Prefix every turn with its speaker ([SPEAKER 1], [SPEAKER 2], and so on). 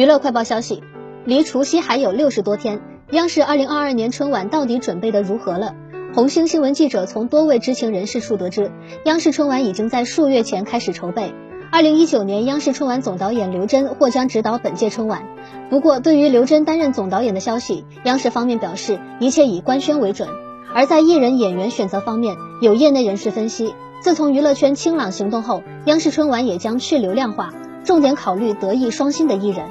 [SPEAKER 1] 娱乐快报消息，离除夕还有六十多天。央视二零二二年春晚到底准备的如何了？红星新闻记者从多位知情人士处得知，央视春晚已经在数月前开始筹备。二零一九年央视春晚总导演刘真或将指导本届春晚。不过对于刘真担任总导演的消息，央视方面表示一切以官宣为准。而在艺人演员选择方面，有业内人士分析，自从娱乐圈清朗行动后，央视春晚也将去流量化，重点考虑德艺双馨的艺人。